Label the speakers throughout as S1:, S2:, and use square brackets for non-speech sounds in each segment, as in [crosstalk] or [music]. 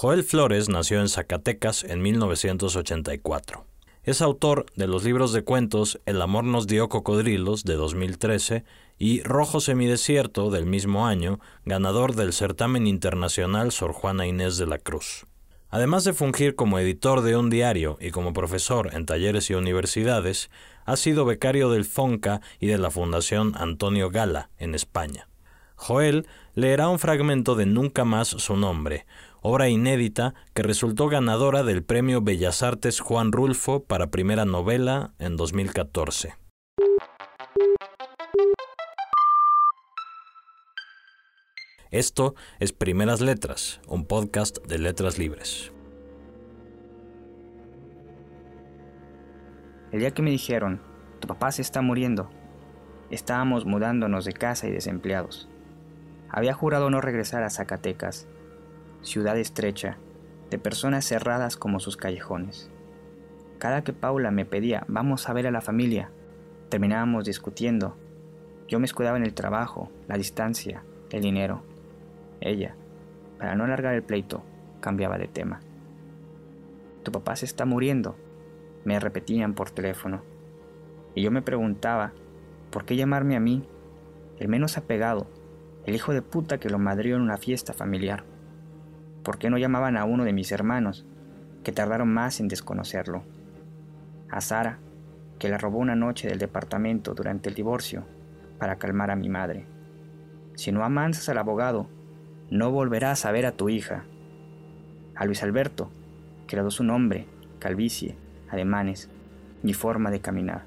S1: Joel Flores nació en Zacatecas en 1984. Es autor de los libros de cuentos El amor nos dio cocodrilos de 2013 y Rojo semidesierto del mismo año, ganador del certamen internacional Sor Juana Inés de la Cruz. Además de fungir como editor de un diario y como profesor en talleres y universidades, ha sido becario del FONCA y de la Fundación Antonio Gala en España. Joel leerá un fragmento de Nunca más su nombre, obra inédita que resultó ganadora del Premio Bellas Artes Juan Rulfo para primera novela en 2014. Esto es Primeras Letras, un podcast de letras libres.
S2: El día que me dijeron, tu papá se está muriendo, estábamos mudándonos de casa y desempleados. Había jurado no regresar a Zacatecas, ciudad estrecha, de personas cerradas como sus callejones. Cada que Paula me pedía, vamos a ver a la familia, terminábamos discutiendo. Yo me escudaba en el trabajo, la distancia, el dinero. Ella, para no alargar el pleito, cambiaba de tema. Tu papá se está muriendo, me repetían por teléfono. Y yo me preguntaba, ¿por qué llamarme a mí, el menos apegado, el hijo de puta que lo madrió en una fiesta familiar? ¿Por qué no llamaban a uno de mis hermanos, que tardaron más en desconocerlo? A Sara, que la robó una noche del departamento durante el divorcio para calmar a mi madre. Si no amansas al abogado, no volverás a ver a tu hija. A Luis Alberto, que le su nombre, calvicie, ademanes, ni forma de caminar.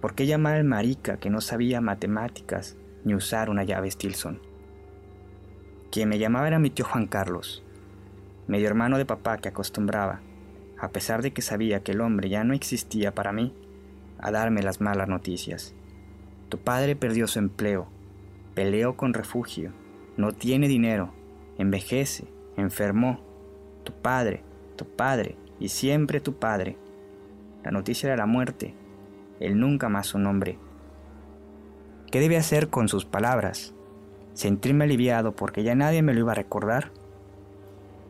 S2: ¿Por qué llamar al marica que no sabía matemáticas ni usar una llave Stilson? Quien me llamaba era mi tío Juan Carlos, medio hermano de papá que acostumbraba, a pesar de que sabía que el hombre ya no existía para mí, a darme las malas noticias. Tu padre perdió su empleo, peleó con refugio, no tiene dinero, envejece, enfermó. Tu padre, tu padre y siempre tu padre. La noticia era la muerte, él nunca más su nombre. ¿Qué debe hacer con sus palabras? ¿Sentirme aliviado porque ya nadie me lo iba a recordar?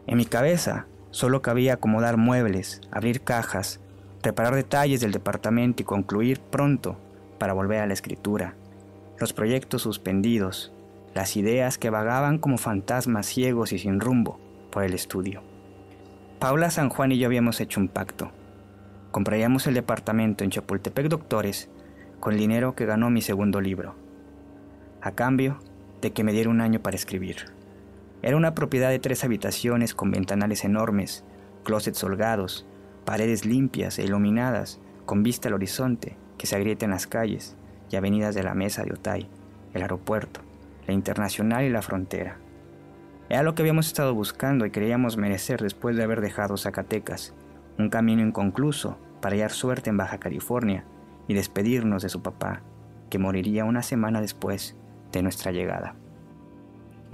S2: En mi cabeza solo cabía acomodar muebles, abrir cajas, preparar detalles del departamento y concluir pronto para volver a la escritura. Los proyectos suspendidos, las ideas que vagaban como fantasmas ciegos y sin rumbo por el estudio. Paula San Juan y yo habíamos hecho un pacto. Compraríamos el departamento en Chapultepec Doctores con el dinero que ganó mi segundo libro, a cambio de que me diera un año para escribir. Era una propiedad de tres habitaciones con ventanales enormes, closets holgados, paredes limpias e iluminadas, con vista al horizonte que se agrieta en las calles y avenidas de la Mesa de Otay, el aeropuerto, la internacional y la frontera. Era lo que habíamos estado buscando y creíamos merecer después de haber dejado Zacatecas, un camino inconcluso para hallar suerte en Baja California y despedirnos de su papá, que moriría una semana después de nuestra llegada.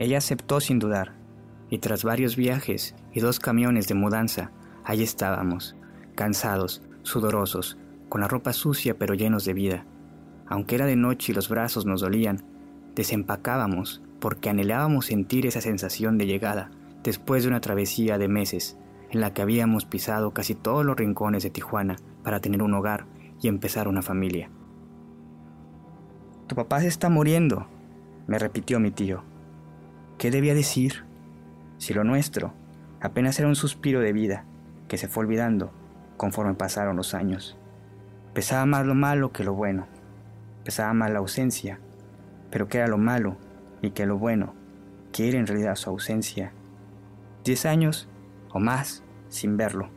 S2: Ella aceptó sin dudar, y tras varios viajes y dos camiones de mudanza, allí estábamos, cansados, sudorosos, con la ropa sucia pero llenos de vida. Aunque era de noche y los brazos nos dolían, Desempacábamos porque anhelábamos sentir esa sensación de llegada después de una travesía de meses en la que habíamos pisado casi todos los rincones de Tijuana para tener un hogar y empezar una familia. Tu papá se está muriendo, me repitió mi tío. ¿Qué debía decir? Si lo nuestro apenas era un suspiro de vida que se fue olvidando conforme pasaron los años. Pesaba más lo malo que lo bueno. Pesaba más la ausencia pero que era lo malo y que lo bueno, que era en realidad su ausencia. Diez años o más sin verlo.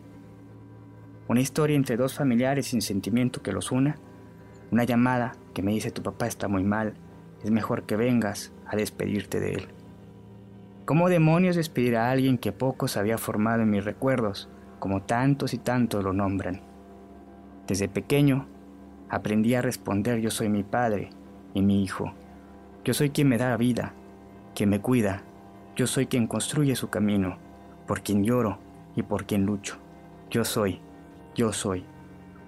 S2: Una historia entre dos familiares sin sentimiento que los una. Una llamada que me dice tu papá está muy mal, es mejor que vengas a despedirte de él. ¿Cómo demonios despedir a alguien que poco se había formado en mis recuerdos, como tantos y tantos lo nombran? Desde pequeño aprendí a responder yo soy mi padre y mi hijo. Yo soy quien me da vida, quien me cuida. Yo soy quien construye su camino, por quien lloro y por quien lucho. Yo soy, yo soy.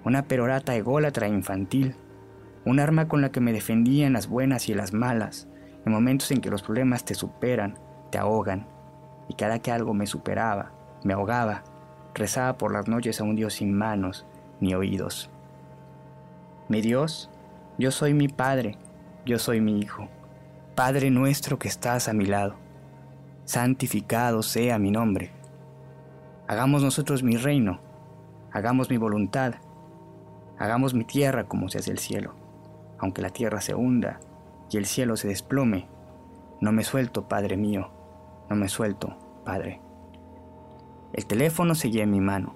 S2: Una perorata ególatra infantil, un arma con la que me defendía en las buenas y en las malas, en momentos en que los problemas te superan, ahogan. y cada que algo me superaba, me ahogaba, rezaba por las noches a un Dios sin manos ni oídos. Mi Dios, yo soy mi Padre, yo soy mi Hijo. Padre nuestro que estás a mi lado, santificado sea mi nombre. Hagamos nosotros mi reino, hagamos mi voluntad, hagamos mi tierra como se hace el cielo, aunque la tierra se hunda y el cielo se desplome. No me suelto, Padre mío, no me suelto, Padre. El teléfono seguía en mi mano.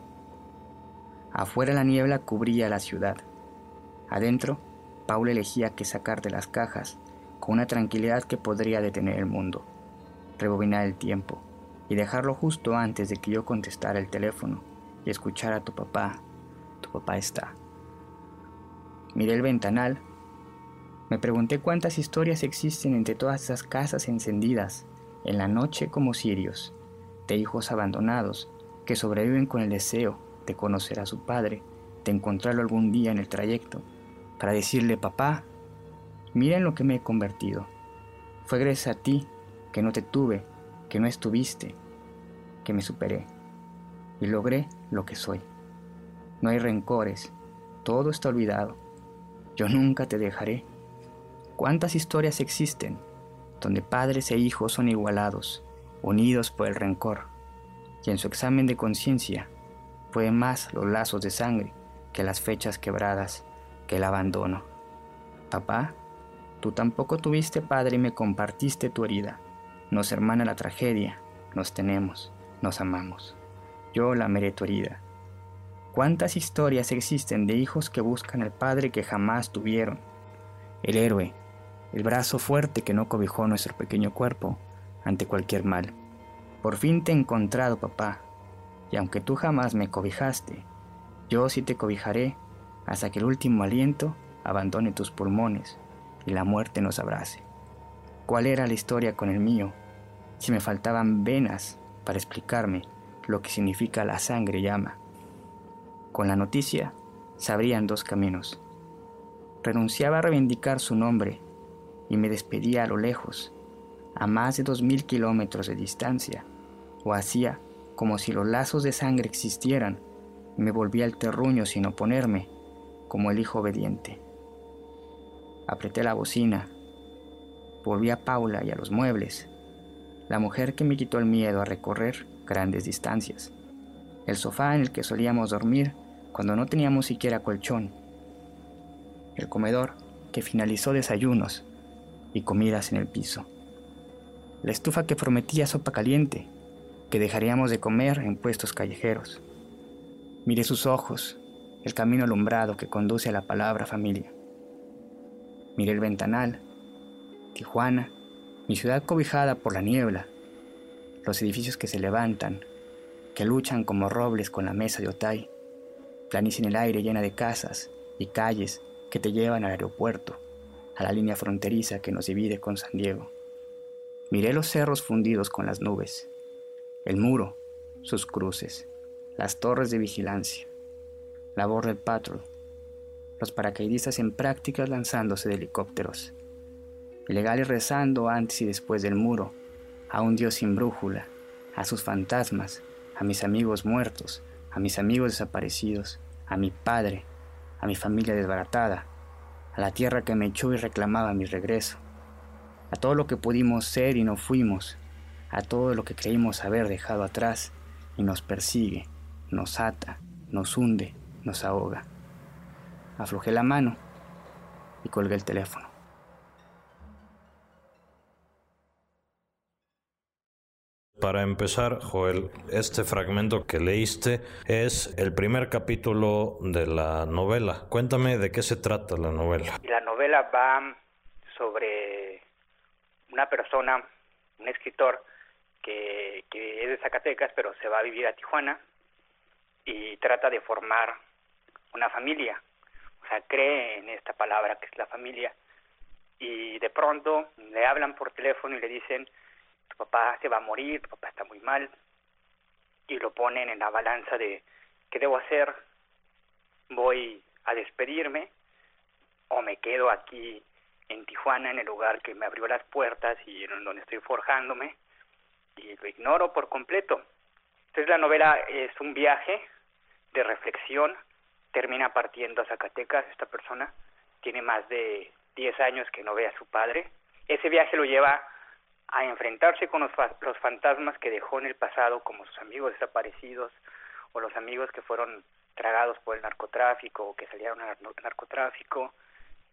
S2: Afuera la niebla cubría la ciudad. Adentro, Paula elegía qué sacar de las cajas, con una tranquilidad que podría detener el mundo, rebobinar el tiempo y dejarlo justo antes de que yo contestara el teléfono y escuchara a tu papá. Tu papá está. Miré el ventanal. Me pregunté cuántas historias existen entre todas esas casas encendidas, en la noche como cirios, de hijos abandonados que sobreviven con el deseo de conocer a su padre, de encontrarlo algún día en el trayecto, para decirle, papá, mira en lo que me he convertido. Fue gracias a ti que no te tuve, que no estuviste, que me superé y logré lo que soy. No hay rencores, todo está olvidado. Yo nunca te dejaré. ¿Cuántas historias existen donde padres e hijos son igualados, unidos por el rencor? Y en su examen de conciencia fue más los lazos de sangre que las fechas quebradas que el abandono. Papá, tú tampoco tuviste padre y me compartiste tu herida. Nos hermana la tragedia, nos tenemos, nos amamos. Yo la tu herida. ¿Cuántas historias existen de hijos que buscan al padre que jamás tuvieron? El héroe, el brazo fuerte que no cobijó nuestro pequeño cuerpo ante cualquier mal. Por fin te he encontrado, papá, y aunque tú jamás me cobijaste, yo sí te cobijaré hasta que el último aliento abandone tus pulmones y la muerte nos abrace. ¿Cuál era la historia con el mío? Si me faltaban venas para explicarme lo que significa la sangre llama. Con la noticia sabrían dos caminos. Renunciaba a reivindicar su nombre y me despedía a lo lejos, a más de dos mil kilómetros de distancia, o hacía como si los lazos de sangre existieran. Y me volvía al terruño sin oponerme como el hijo obediente. Apreté la bocina, volví a Paula y a los muebles, la mujer que me quitó el miedo a recorrer grandes distancias, el sofá en el que solíamos dormir cuando no teníamos siquiera colchón, el comedor que finalizó desayunos y comidas en el piso, la estufa que prometía sopa caliente, que dejaríamos de comer en puestos callejeros. Miré sus ojos, el camino alumbrado que conduce a la palabra familia. Miré el ventanal, Tijuana, mi ciudad cobijada por la niebla, los edificios que se levantan, que luchan como robles con la mesa de Otay, planicie en el aire llena de casas y calles que te llevan al aeropuerto, a la línea fronteriza que nos divide con San Diego. Miré los cerros fundidos con las nubes, el muro, sus cruces, las torres de vigilancia, la Border Patrol, los paracaidistas en prácticas lanzándose de helicópteros, ilegales rezando antes y después del muro, a un Dios sin brújula, a sus fantasmas, a mis amigos muertos, a mis amigos desaparecidos, a mi padre, a mi familia desbaratada, a la tierra que me echó y reclamaba mi regreso, a todo lo que pudimos ser y no fuimos, a todo lo que creímos haber dejado atrás y nos persigue, nos ata, nos hunde, nos ahoga. Aflojé la mano y colgué el teléfono.
S1: Para empezar, Joel, este fragmento que leíste es el primer capítulo de la novela. Cuéntame de qué se trata la novela.
S2: La novela va sobre una persona, un escritor que, que es de Zacatecas, pero se va a vivir a Tijuana y trata de formar una familia, o sea, cree en esta palabra que es la familia y de pronto le hablan por teléfono y le dicen, tu papá se va a morir, tu papá está muy mal y lo ponen en la balanza de qué debo hacer, voy a despedirme o me quedo aquí en Tijuana, en el lugar que me abrió las puertas y en donde estoy forjándome,
S3: y lo ignoro por completo. Entonces la novela es un viaje de reflexión, termina partiendo a Zacatecas esta persona, tiene más de 10 años que no ve a su padre. Ese viaje lo lleva a enfrentarse con los, los fantasmas que dejó en el pasado, como sus amigos desaparecidos o los amigos que fueron tragados por el narcotráfico o que salieron al narcotráfico.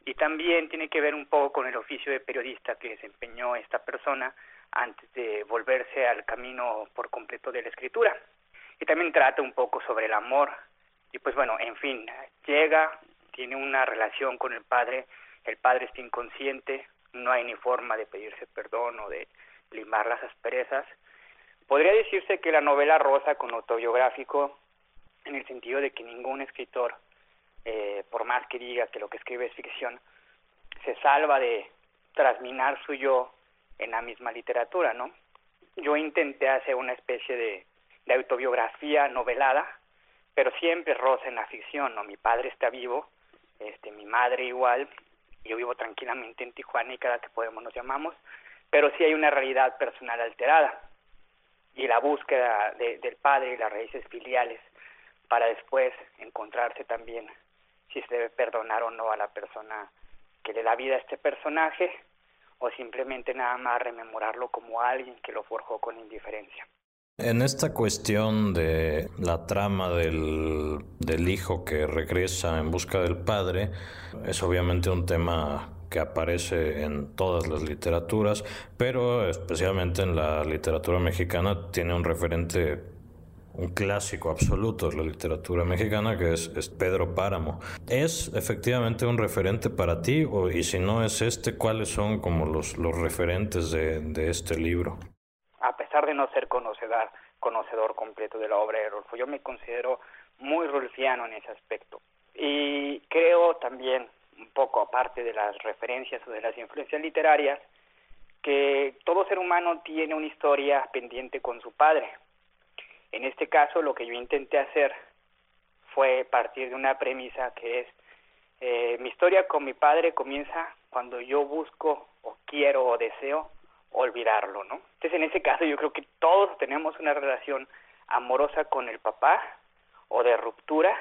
S3: Y también tiene que ver un poco con el oficio de periodista que desempeñó esta persona antes de volverse al camino por completo de la escritura. Y también trata un poco sobre el amor. Y pues bueno, en fin, llega, tiene una relación con el padre, el padre está inconsciente, no hay ni forma de pedirse perdón o de limar las asperezas. Podría decirse que la novela rosa con autobiográfico en el sentido de que ningún escritor, eh, por más que diga que lo que escribe es ficción, se salva de trasminar su yo en la misma literatura, ¿no? Yo intenté hacer una especie de, de autobiografía novelada, pero siempre rosa en la ficción, ¿no? Mi padre está vivo, este, mi madre igual, yo vivo tranquilamente en Tijuana y cada que podemos nos llamamos, pero sí hay una realidad personal alterada y la búsqueda del padre y las raíces filiales para después encontrarse también si se debe perdonar o no a la persona que le da vida a este personaje o simplemente nada más rememorarlo como alguien que lo forjó con indiferencia.
S1: En esta cuestión de la trama del, del, hijo que regresa en busca del padre, es obviamente un tema que aparece en todas las literaturas, pero especialmente en la literatura mexicana tiene un referente, un clásico absoluto de la literatura mexicana que es, Pedro Páramo. ¿Es efectivamente un referente para ti? Y si no es este, ¿cuáles son como los, los referentes de, de este libro?
S3: De no ser conocedor, conocedor completo de la obra de Rolfo. Yo me considero muy rolfiano en ese aspecto. Y creo también, un poco aparte de las referencias o de las influencias literarias, que todo ser humano tiene una historia pendiente con su padre. En este caso, lo que yo intenté hacer fue partir de una premisa que es, eh, mi historia con mi padre comienza cuando yo busco o quiero o deseo olvidarlo, ¿no? Entonces, en ese caso, yo creo que todos tenemos una relación amorosa con el papá o de ruptura,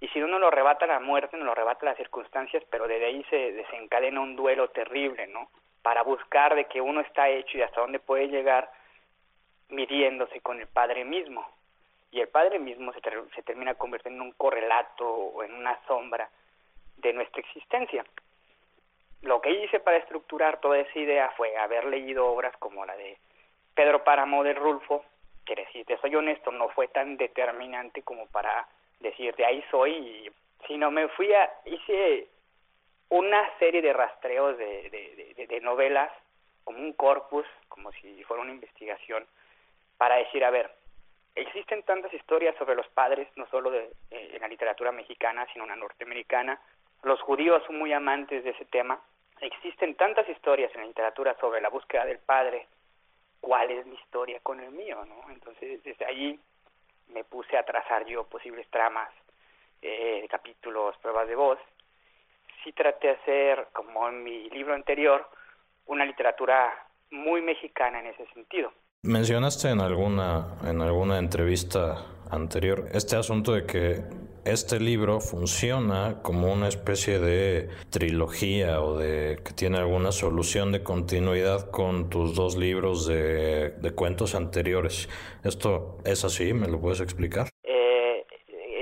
S3: y si uno lo arrebata la muerte, no lo arrebata las circunstancias, pero desde ahí se desencadena un duelo terrible, ¿no? Para buscar de que uno está hecho y hasta dónde puede llegar midiéndose con el padre mismo. Y el padre mismo se, se termina convirtiendo en un correlato o en una sombra de nuestra existencia lo que hice para estructurar toda esa idea fue haber leído obras como la de Pedro Páramo de Rulfo, que decir, te soy honesto, no fue tan determinante como para decir de ahí soy, sino me fui a, hice una serie de rastreos de, de, de, novelas, como un corpus, como si fuera una investigación, para decir, a ver, existen tantas historias sobre los padres, no solo de, eh, en la literatura mexicana, sino en la norteamericana, los judíos son muy amantes de ese tema. Existen tantas historias en la literatura sobre la búsqueda del padre. ¿Cuál es mi historia con el mío? ¿no? Entonces, desde ahí me puse a trazar yo posibles tramas, eh, capítulos, pruebas de voz. Sí traté de hacer, como en mi libro anterior, una literatura muy mexicana en ese sentido.
S1: Mencionaste en alguna, en alguna entrevista anterior este asunto de que este libro funciona como una especie de trilogía o de que tiene alguna solución de continuidad con tus dos libros de, cuentos anteriores. ¿Esto es así? ¿Me lo puedes explicar?
S3: Eh,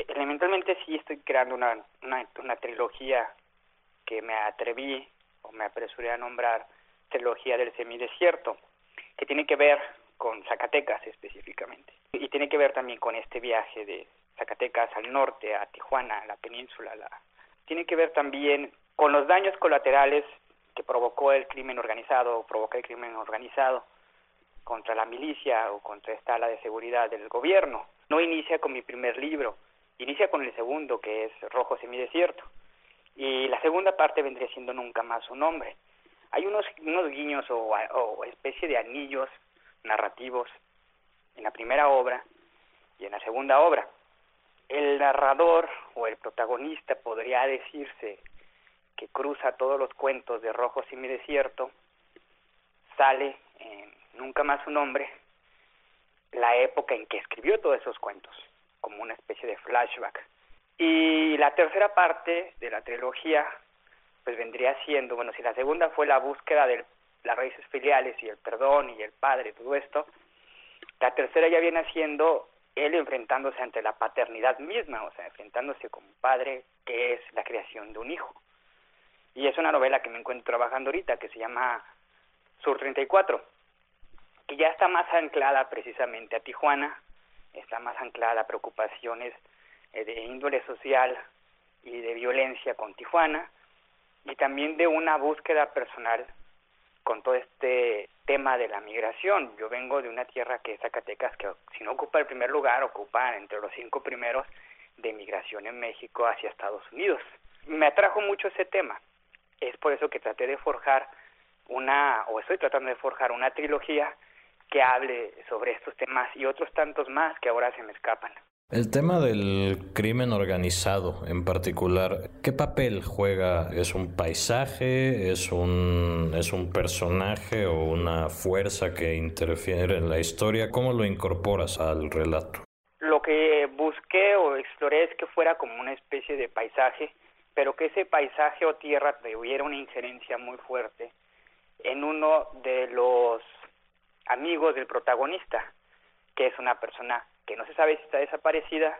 S3: elementalmente sí estoy creando una, una, una trilogía que me atreví o me apresuré a nombrar trilogía del semidesierto, que tiene que ver con Zacatecas específicamente. Y tiene que ver también con este viaje de Zacatecas al norte, a Tijuana, a la península. La... Tiene que ver también con los daños colaterales que provocó el crimen organizado o provoca el crimen organizado contra la milicia o contra esta ala de seguridad del gobierno. No inicia con mi primer libro, inicia con el segundo, que es Rojo Semidesierto. Y la segunda parte vendría siendo Nunca más un hombre. Hay unos, unos guiños o, o especie de anillos narrativos en la primera obra y en la segunda obra el narrador o el protagonista podría decirse que cruza todos los cuentos de Rojo mi Desierto, sale en Nunca más un hombre la época en que escribió todos esos cuentos, como una especie de flashback. Y la tercera parte de la trilogía, pues vendría siendo, bueno, si la segunda fue la búsqueda de las raíces filiales y el perdón y el padre, todo esto, la tercera ya viene siendo él enfrentándose ante la paternidad misma, o sea, enfrentándose como padre, que es la creación de un hijo. Y es una novela que me encuentro trabajando ahorita, que se llama Sur 34, que ya está más anclada precisamente a Tijuana, está más anclada a preocupaciones eh, de índole social y de violencia con Tijuana, y también de una búsqueda personal con todo este tema de la migración. Yo vengo de una tierra que es Zacatecas, que si no ocupa el primer lugar, ocupa entre los cinco primeros de migración en México hacia Estados Unidos. Me atrajo mucho ese tema. Es por eso que traté de forjar una, o estoy tratando de forjar una trilogía que hable sobre estos temas y otros tantos más que ahora se me escapan.
S1: El tema del crimen organizado en particular, ¿qué papel juega? ¿Es un paisaje? ¿Es un, ¿Es un personaje o una fuerza que interfiere en la historia? ¿Cómo lo incorporas al relato?
S3: Lo que busqué o exploré es que fuera como una especie de paisaje, pero que ese paisaje o tierra tuviera una injerencia muy fuerte en uno de los amigos del protagonista, que es una persona que no se sabe si está desaparecida,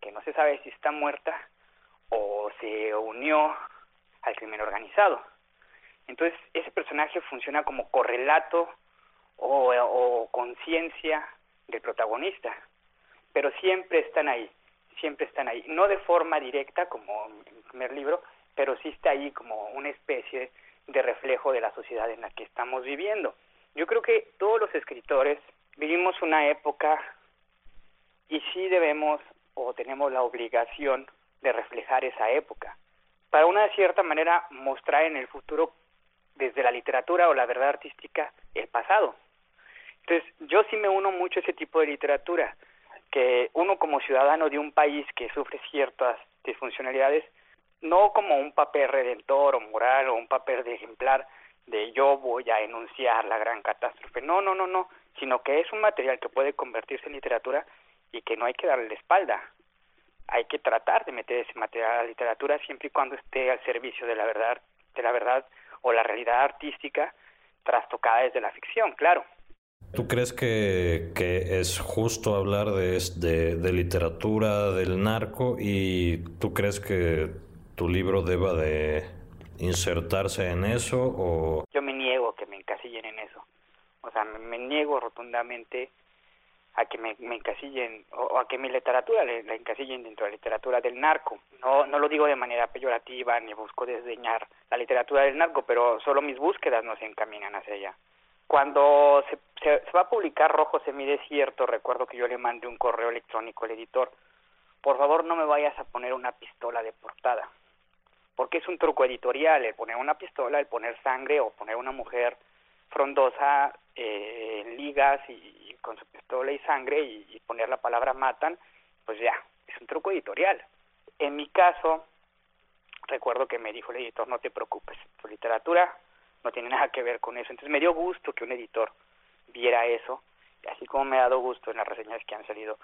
S3: que no se sabe si está muerta o se unió al crimen organizado. Entonces, ese personaje funciona como correlato o, conciencia del protagonista, pero siempre están ahí, siempre están ahí, no de forma directa como en el primer libro, pero sí está ahí como una especie de reflejo de la sociedad en la que estamos viviendo. Yo creo que todos los escritores vivimos una época y sí debemos o tenemos la obligación de reflejar esa época, para una cierta manera mostrar en el futuro desde la literatura o la verdad artística el pasado. Entonces, yo sí me uno mucho a ese tipo de literatura, que uno como ciudadano de un país que sufre ciertas disfuncionalidades, no como un papel redentor o moral o un papel de ejemplar de yo voy a enunciar la gran catástrofe, no, no, no, no, sino que es un material que puede convertirse en literatura y que no hay que darle la espalda. Hay que tratar de meter ese material a la literatura siempre y cuando esté al servicio de la verdad, de la verdad o la realidad artística trastocada desde la ficción, claro.
S1: ¿Tú crees que, que es justo hablar de, de, de, literatura del narco y tú crees que tu libro deba de insertarse en eso o...?
S3: Yo me niego que me encasillen en eso. O sea, me, me niego rotundamente a que me, me encasillen o, a que mi literatura la encasillen dentro de la literatura del narco. No, no lo digo de manera peyorativa ni busco desdeñar la literatura del narco, pero solo mis búsquedas no se encaminan hacia ella. Cuando se, se, va a publicar Rojo Semidesierto, recuerdo que yo le mandé un correo electrónico al editor, por favor no me vayas a poner una pistola de portada, porque es un truco editorial el poner una pistola, el poner sangre o poner una mujer frondosa eh, en ligas y, con su pistola y sangre y, poner la palabra matan, pues ya, es un truco editorial. En mi caso, recuerdo que me dijo el editor, no te preocupes, tu literatura no tiene nada que ver con eso. Entonces me dio gusto que un editor viera eso, así como me ha dado gusto en las reseñas que han salido,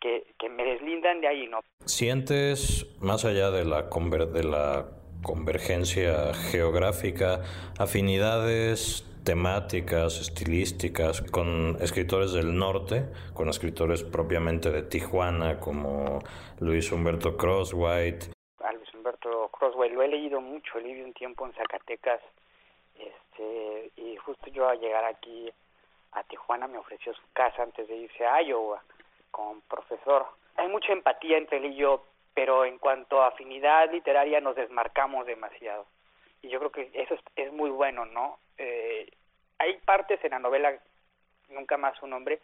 S3: que, que me deslindan de ahí, ¿no?
S1: ¿Sientes, más allá de la, de la convergencia geográfica, afinidades temáticas, estilísticas, con escritores del norte, con escritores propiamente de Tijuana, como Luis Humberto Crosswhite.
S3: A Luis Humberto Crosswhite lo he leído mucho, leído un tiempo en Zacatecas, este, y justo yo al llegar aquí a Tijuana me ofreció su casa antes de irse a Iowa como profesor. Hay mucha empatía entre él y yo, pero en cuanto a afinidad literaria nos desmarcamos demasiado. Y yo creo que eso es, es muy bueno, ¿no? Eh, hay partes en la novela, nunca más un hombre,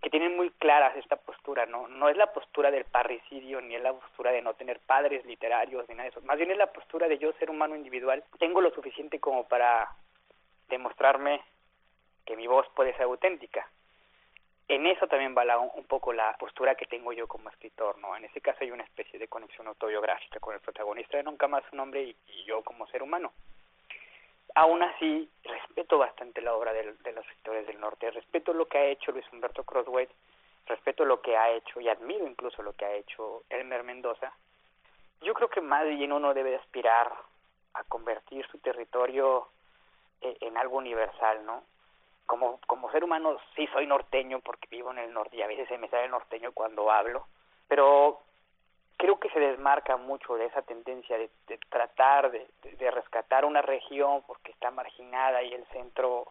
S3: que tienen muy claras esta postura, ¿no? No es la postura del parricidio, ni es la postura de no tener padres literarios, ni nada de eso. Más bien es la postura de yo ser humano individual. Tengo lo suficiente como para demostrarme que mi voz puede ser auténtica. En eso también va la, un poco la postura que tengo yo como escritor, ¿no? En ese caso hay una especie de conexión autobiográfica con el protagonista de Nunca más un hombre y yo como ser humano. aún así respeto bastante la obra de, los escritores del norte, respeto lo que ha hecho Luis Humberto Crossway, respeto lo que ha hecho y admiro incluso lo que ha hecho Elmer Mendoza. Yo creo que más bien uno debe aspirar a convertir su territorio eh, en algo universal, ¿no? Como, como ser humano sí soy norteño porque vivo en el norte y a veces se me sale el norteño cuando hablo, pero creo que se desmarca mucho de esa tendencia de, tratar de, rescatar una región porque está marginada y el centro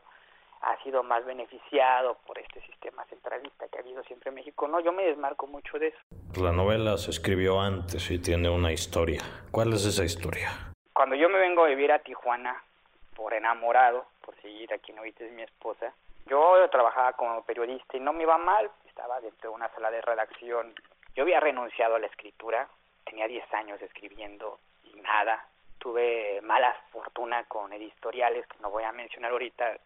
S3: ha sido más beneficiado por este sistema centralista que ha habido siempre en México. No, yo me desmarco mucho de eso.
S1: La novela se escribió antes y tiene una historia. ¿Cuál es esa historia?
S3: Cuando yo me vengo a vivir a Tijuana, por enamorado, por seguir aquí no es mi esposa, yo trabajaba como periodista y no me iba mal, estaba dentro de una sala de redacción yo había renunciado a la escritura, tenía 10 años escribiendo y nada. Tuve mala fortuna con editoriales que no voy a mencionar ahorita.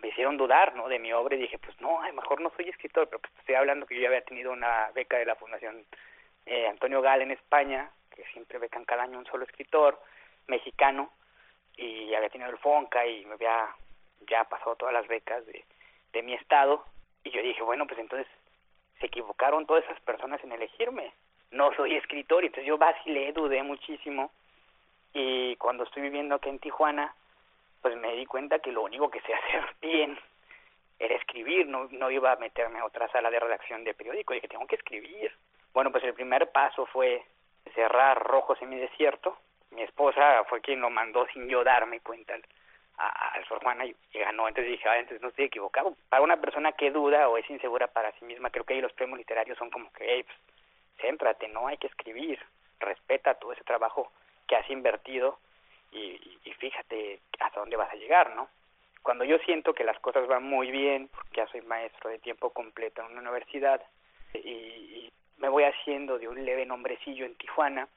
S3: Me hicieron dudar ¿no? de mi obra y dije, pues no, a lo mejor no soy escritor, pero pues estoy hablando que yo ya había tenido una beca de la Fundación eh, Antonio Gal en España, que siempre becan cada año un solo escritor mexicano, y había tenido el FONCA y me había ya pasado todas las becas de, de mi estado. Y yo dije, bueno, pues entonces se equivocaron todas esas personas en elegirme. No soy escritor, entonces yo vacilé, dudé muchísimo. Y cuando estoy viviendo aquí en Tijuana, pues me di cuenta que lo único que sé [laughs] hacer bien era escribir, no, no iba a meterme a otra sala de redacción de periódico, dije, tengo que escribir. Bueno, pues el primer paso fue cerrar Rojos en mi desierto. Mi esposa fue quien lo mandó sin yo darme cuenta al Sor Juana y, ganó. Entonces dije, ah, entonces no estoy equivocado. Para una persona que duda o es insegura para sí misma, creo que ahí los premios literarios son como que, hey, pues, céntrate, no hay que escribir, respeta todo ese trabajo que has invertido y, fíjate hasta dónde vas a llegar, ¿no? Cuando yo siento que las cosas van muy bien, porque ya soy maestro de tiempo completo en una universidad y, me voy haciendo de un leve nombrecillo en Tijuana,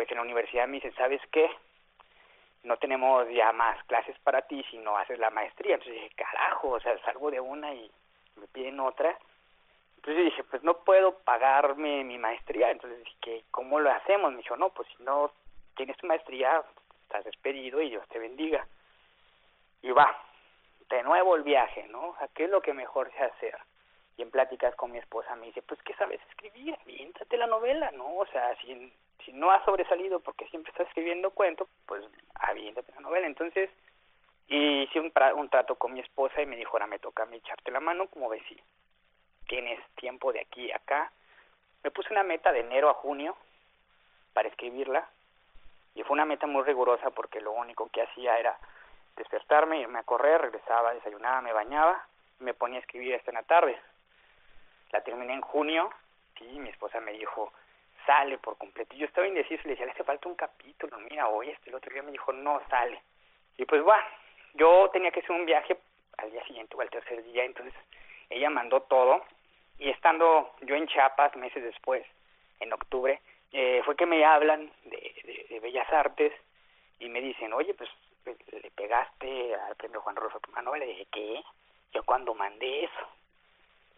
S3: pues en la universidad me dicen, ¿sabes qué? no tenemos ya más clases para ti si no haces la maestría. Entonces dije, carajo, o sea, salgo de una y me piden otra. Entonces dije, pues no puedo pagarme mi maestría. Entonces dije, ¿cómo lo hacemos? Me dijo, no, pues si no tienes tu maestría, estás despedido y Dios te bendiga. Y va, de nuevo el viaje, ¿no? O ¿qué es lo que mejor sé hacer? Y en pláticas con mi esposa me dice, pues, ¿qué sabes escribir? Aviéntate la novela, ¿no? O sea, si, si no has sobresalido porque siempre estás escribiendo cuentos, pues aviéntate la novela. Entonces, hice un, un trato con mi esposa y me dijo, ahora me toca a mí echarte la mano, como ves, si tienes tiempo de aquí a acá. Me puse una meta de enero a junio para escribirla y fue una meta muy rigurosa porque lo único que hacía era despertarme, irme a correr, regresaba, desayunaba, me bañaba y me ponía a escribir esta en la tarde. La terminé en junio, sí, mi esposa me dijo, sale por completo. Y yo estaba indeciso, le decía, le hace falta un capítulo, mira, hoy este, el otro día me dijo, no sale. Y pues bueno, yo tenía que hacer un viaje al día siguiente o al tercer día, entonces ella mandó todo y estando yo en Chiapas meses después, en octubre, eh, fue que me hablan de, de, Bellas Artes y me dicen, oye, pues le pegaste al premio Juan Rufo tu Le dije, ¿qué? Yo cuando mandé eso.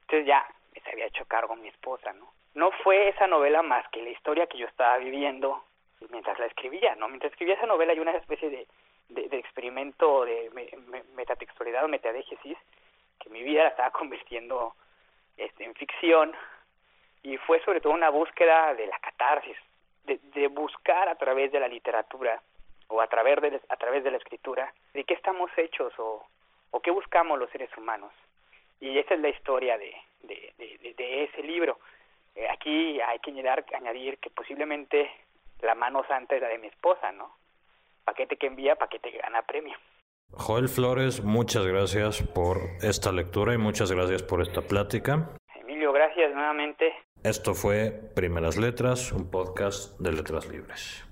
S3: Entonces ya se había hecho cargo mi esposa, ¿no? no fue esa novela más que la historia que yo estaba viviendo mientras la escribía, ¿no? Mientras escribía esa novela hay una especie de, de, experimento de metatextualidad o metadégesis que mi vida la estaba convirtiendo este, en ficción y fue sobre todo una búsqueda de la catarsis, de, de buscar a través de la literatura o a través de, a través de la escritura de qué estamos hechos o, o qué buscamos los seres humanos. Y esa es la historia de, de, de, de ese libro. Eh, aquí hay que añadir, añadir que posiblemente la mano santa es la de mi esposa, ¿no? Paquete que envía, paquete que gana premio.
S1: Joel Flores, muchas gracias por esta lectura y muchas gracias por esta plática.
S3: Emilio, gracias nuevamente.
S1: Esto fue Primeras Letras, un podcast de Letras Libres.